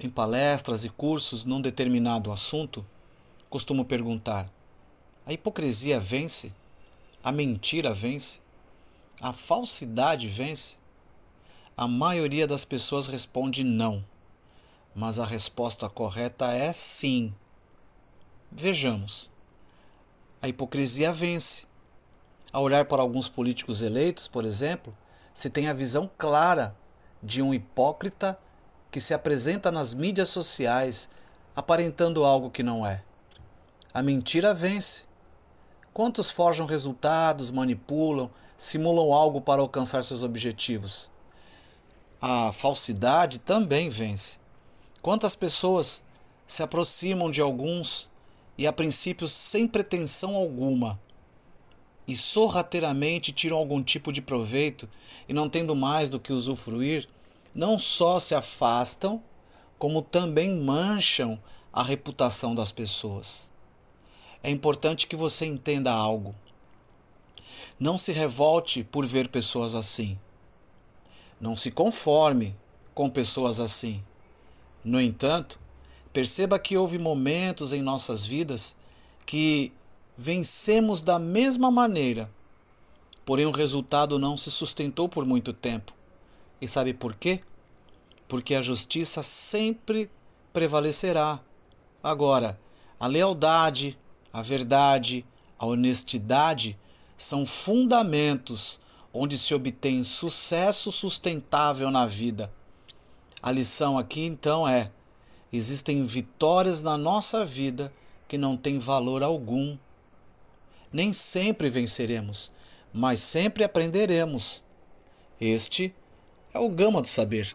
Em palestras e cursos num determinado assunto, costumo perguntar: a hipocrisia vence? A mentira vence? A falsidade vence? A maioria das pessoas responde não, mas a resposta correta é sim. Vejamos. A hipocrisia vence. Ao olhar para alguns políticos eleitos, por exemplo, se tem a visão clara de um hipócrita que se apresenta nas mídias sociais aparentando algo que não é. A mentira vence. Quantos forjam resultados, manipulam, simulam algo para alcançar seus objetivos? A falsidade também vence. Quantas pessoas se aproximam de alguns e, a princípio, sem pretensão alguma, e sorrateiramente tiram algum tipo de proveito e, não tendo mais do que usufruir, não só se afastam, como também mancham a reputação das pessoas. É importante que você entenda algo. Não se revolte por ver pessoas assim. Não se conforme com pessoas assim. No entanto, perceba que houve momentos em nossas vidas que vencemos da mesma maneira, porém o resultado não se sustentou por muito tempo. E sabe por quê? Porque a justiça sempre prevalecerá. Agora, a lealdade, a verdade, a honestidade são fundamentos onde se obtém sucesso sustentável na vida. A lição aqui então é: existem vitórias na nossa vida que não têm valor algum. Nem sempre venceremos, mas sempre aprenderemos. Este é o Gama do Saber.